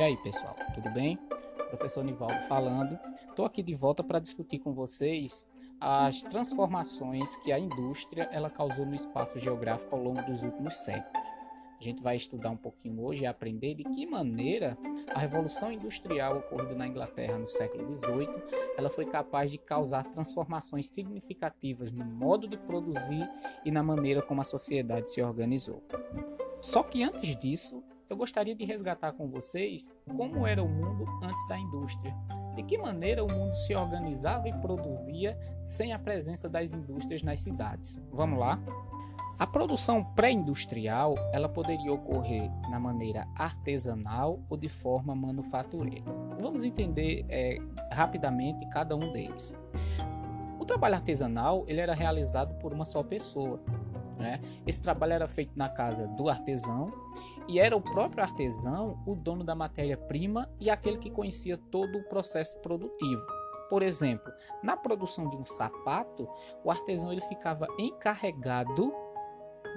E aí, pessoal, tudo bem? Professor Nivaldo falando. Estou aqui de volta para discutir com vocês as transformações que a indústria ela causou no espaço geográfico ao longo dos últimos séculos. A gente vai estudar um pouquinho hoje e aprender de que maneira a revolução industrial ocorrida na Inglaterra no século XVIII, ela foi capaz de causar transformações significativas no modo de produzir e na maneira como a sociedade se organizou. Só que antes disso, eu gostaria de resgatar com vocês como era o mundo antes da indústria. De que maneira o mundo se organizava e produzia sem a presença das indústrias nas cidades? Vamos lá? A produção pré-industrial ela poderia ocorrer na maneira artesanal ou de forma manufatureira. Vamos entender é, rapidamente cada um deles. O trabalho artesanal ele era realizado por uma só pessoa. Né? Esse trabalho era feito na casa do artesão e era o próprio artesão o dono da matéria-prima e aquele que conhecia todo o processo produtivo. Por exemplo, na produção de um sapato, o artesão ele ficava encarregado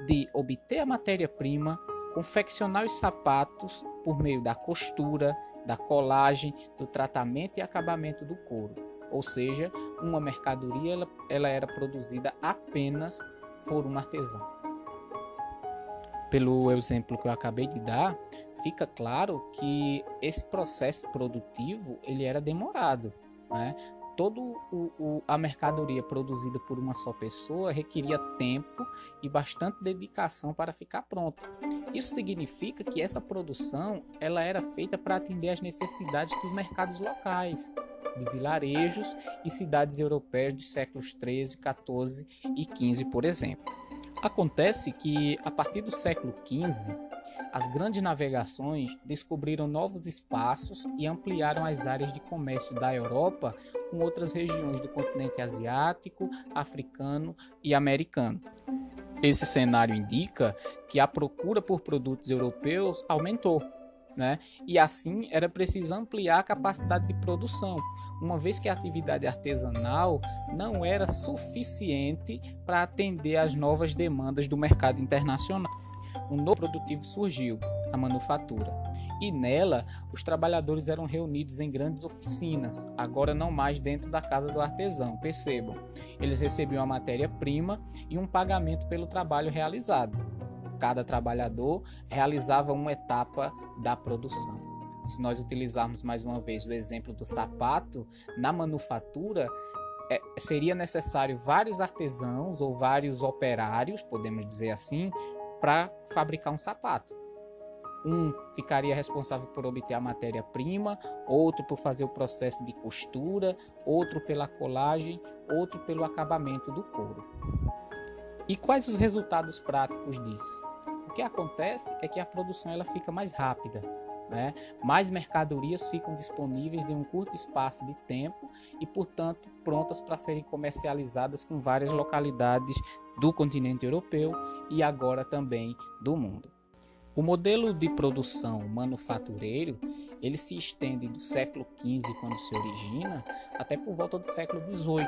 de obter a matéria-prima, confeccionar os sapatos por meio da costura, da colagem, do tratamento e acabamento do couro. Ou seja, uma mercadoria ela, ela era produzida apenas por um artesão. Pelo exemplo que eu acabei de dar, fica claro que esse processo produtivo ele era demorado. Né? Toda a mercadoria produzida por uma só pessoa requeria tempo e bastante dedicação para ficar pronta. Isso significa que essa produção ela era feita para atender às necessidades dos mercados locais, de vilarejos e cidades europeias dos séculos 13, 14 e 15, por exemplo. Acontece que, a partir do século XV, as grandes navegações descobriram novos espaços e ampliaram as áreas de comércio da Europa com outras regiões do continente asiático, africano e americano. Esse cenário indica que a procura por produtos europeus aumentou né? E assim era preciso ampliar a capacidade de produção, uma vez que a atividade artesanal não era suficiente para atender às novas demandas do mercado internacional. Um novo produtivo surgiu, a manufatura. E nela, os trabalhadores eram reunidos em grandes oficinas, agora não mais dentro da casa do artesão, percebam. Eles recebiam a matéria-prima e um pagamento pelo trabalho realizado cada trabalhador realizava uma etapa da produção. Se nós utilizarmos mais uma vez o exemplo do sapato, na manufatura é, seria necessário vários artesãos ou vários operários, podemos dizer assim, para fabricar um sapato. Um ficaria responsável por obter a matéria-prima, outro por fazer o processo de costura, outro pela colagem, outro pelo acabamento do couro. E quais os resultados práticos disso? Que acontece é que a produção ela fica mais rápida, né? mais mercadorias ficam disponíveis em um curto espaço de tempo e, portanto, prontas para serem comercializadas com várias localidades do continente europeu e agora também do mundo. O modelo de produção manufatureiro ele se estende do século XV, quando se origina, até por volta do século XVIII,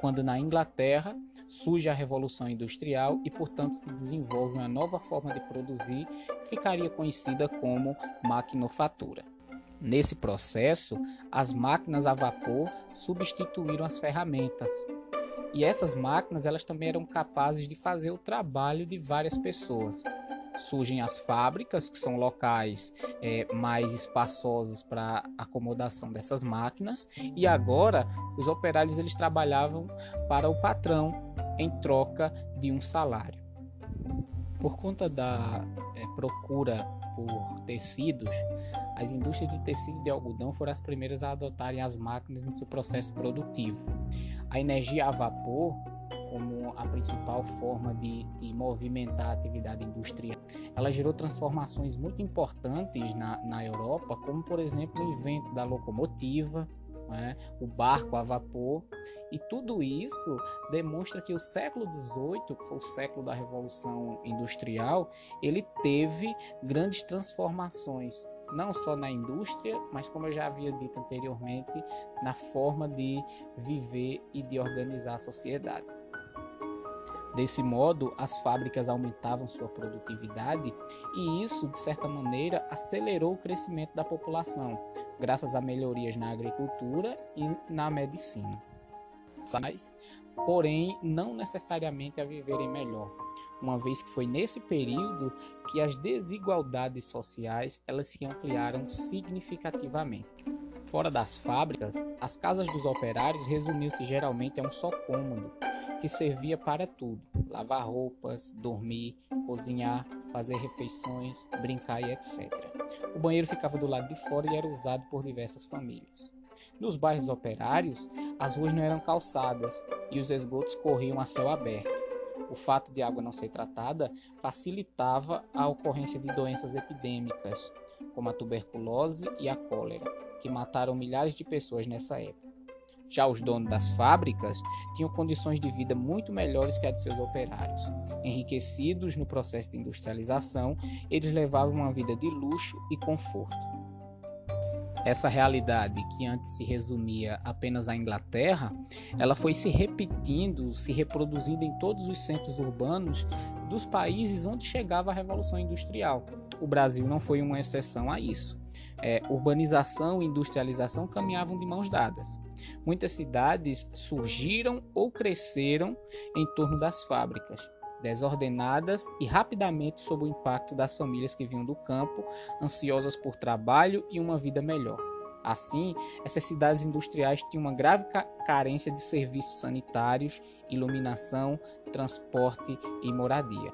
quando na Inglaterra surge a Revolução Industrial e, portanto, se desenvolve uma nova forma de produzir que ficaria conhecida como maquinofatura. Nesse processo, as máquinas a vapor substituíram as ferramentas. E essas máquinas elas também eram capazes de fazer o trabalho de várias pessoas surgem as fábricas, que são locais é, mais espaçosos para acomodação dessas máquinas, e agora os operários eles trabalhavam para o patrão em troca de um salário. Por conta da é, procura por tecidos, as indústrias de tecido de algodão foram as primeiras a adotarem as máquinas em seu processo produtivo. A energia a vapor como a principal forma de, de, movimentar a atividade industrial. Ela gerou transformações muito importantes na, na Europa, como, por exemplo, o invento da locomotiva, né, o barco a vapor, e tudo isso demonstra que o século XVIII, que foi o século da Revolução Industrial, ele teve grandes transformações não só na indústria, mas como eu já havia dito anteriormente, na forma de viver e de organizar a sociedade. Desse modo, as fábricas aumentavam sua produtividade e isso, de certa maneira, acelerou o crescimento da população, graças a melhorias na agricultura e na medicina. Mas, porém, não necessariamente a viverem melhor, uma vez que foi nesse período que as desigualdades sociais elas se ampliaram significativamente. Fora das fábricas, as casas dos operários resumiu-se geralmente a um só cômodo, que servia para tudo: lavar roupas, dormir, cozinhar, fazer refeições, brincar e etc. O banheiro ficava do lado de fora e era usado por diversas famílias. Nos bairros operários, as ruas não eram calçadas e os esgotos corriam a céu aberto. O fato de a água não ser tratada facilitava a ocorrência de doenças epidêmicas, como a tuberculose e a cólera, que mataram milhares de pessoas nessa época. Já os donos das fábricas tinham condições de vida muito melhores que a de seus operários. Enriquecidos no processo de industrialização, eles levavam uma vida de luxo e conforto. Essa realidade que antes se resumia apenas à Inglaterra, ela foi se repetindo, se reproduzindo em todos os centros urbanos dos países onde chegava a Revolução Industrial. O Brasil não foi uma exceção a isso. É, urbanização e industrialização caminhavam de mãos dadas. Muitas cidades surgiram ou cresceram em torno das fábricas, desordenadas e rapidamente sob o impacto das famílias que vinham do campo, ansiosas por trabalho e uma vida melhor. Assim, essas cidades industriais tinham uma grave carência de serviços sanitários, iluminação, transporte e moradia.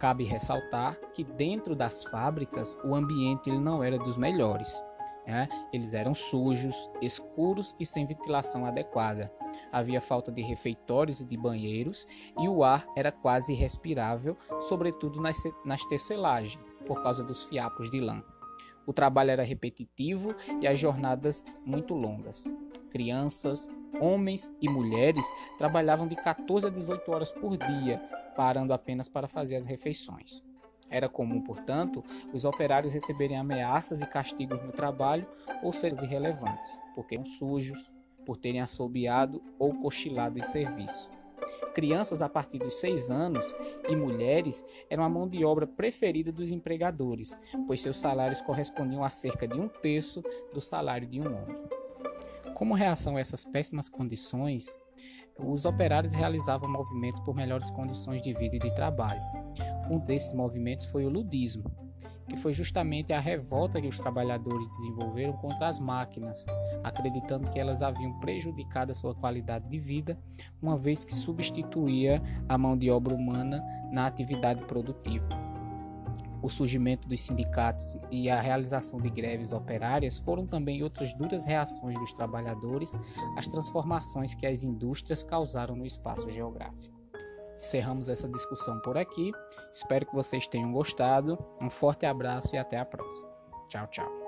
Cabe ressaltar que dentro das fábricas o ambiente ele não era dos melhores. Né? Eles eram sujos, escuros e sem ventilação adequada. Havia falta de refeitórios e de banheiros e o ar era quase irrespirável, sobretudo nas, nas tecelagens, por causa dos fiapos de lã. O trabalho era repetitivo e as jornadas muito longas. Crianças, homens e mulheres trabalhavam de 14 a 18 horas por dia, parando apenas para fazer as refeições. Era comum, portanto, os operários receberem ameaças e castigos no trabalho ou serem irrelevantes, porque eram sujos, por terem assobiado ou cochilado em serviço. Crianças a partir dos seis anos e mulheres eram a mão de obra preferida dos empregadores, pois seus salários correspondiam a cerca de um terço do salário de um homem. Como reação a essas péssimas condições, os operários realizavam movimentos por melhores condições de vida e de trabalho. Um desses movimentos foi o ludismo, que foi justamente a revolta que os trabalhadores desenvolveram contra as máquinas, acreditando que elas haviam prejudicado a sua qualidade de vida, uma vez que substituía a mão de obra humana na atividade produtiva. O surgimento dos sindicatos e a realização de greves operárias foram também outras duras reações dos trabalhadores às transformações que as indústrias causaram no espaço geográfico. Encerramos essa discussão por aqui. Espero que vocês tenham gostado. Um forte abraço e até a próxima. Tchau, tchau.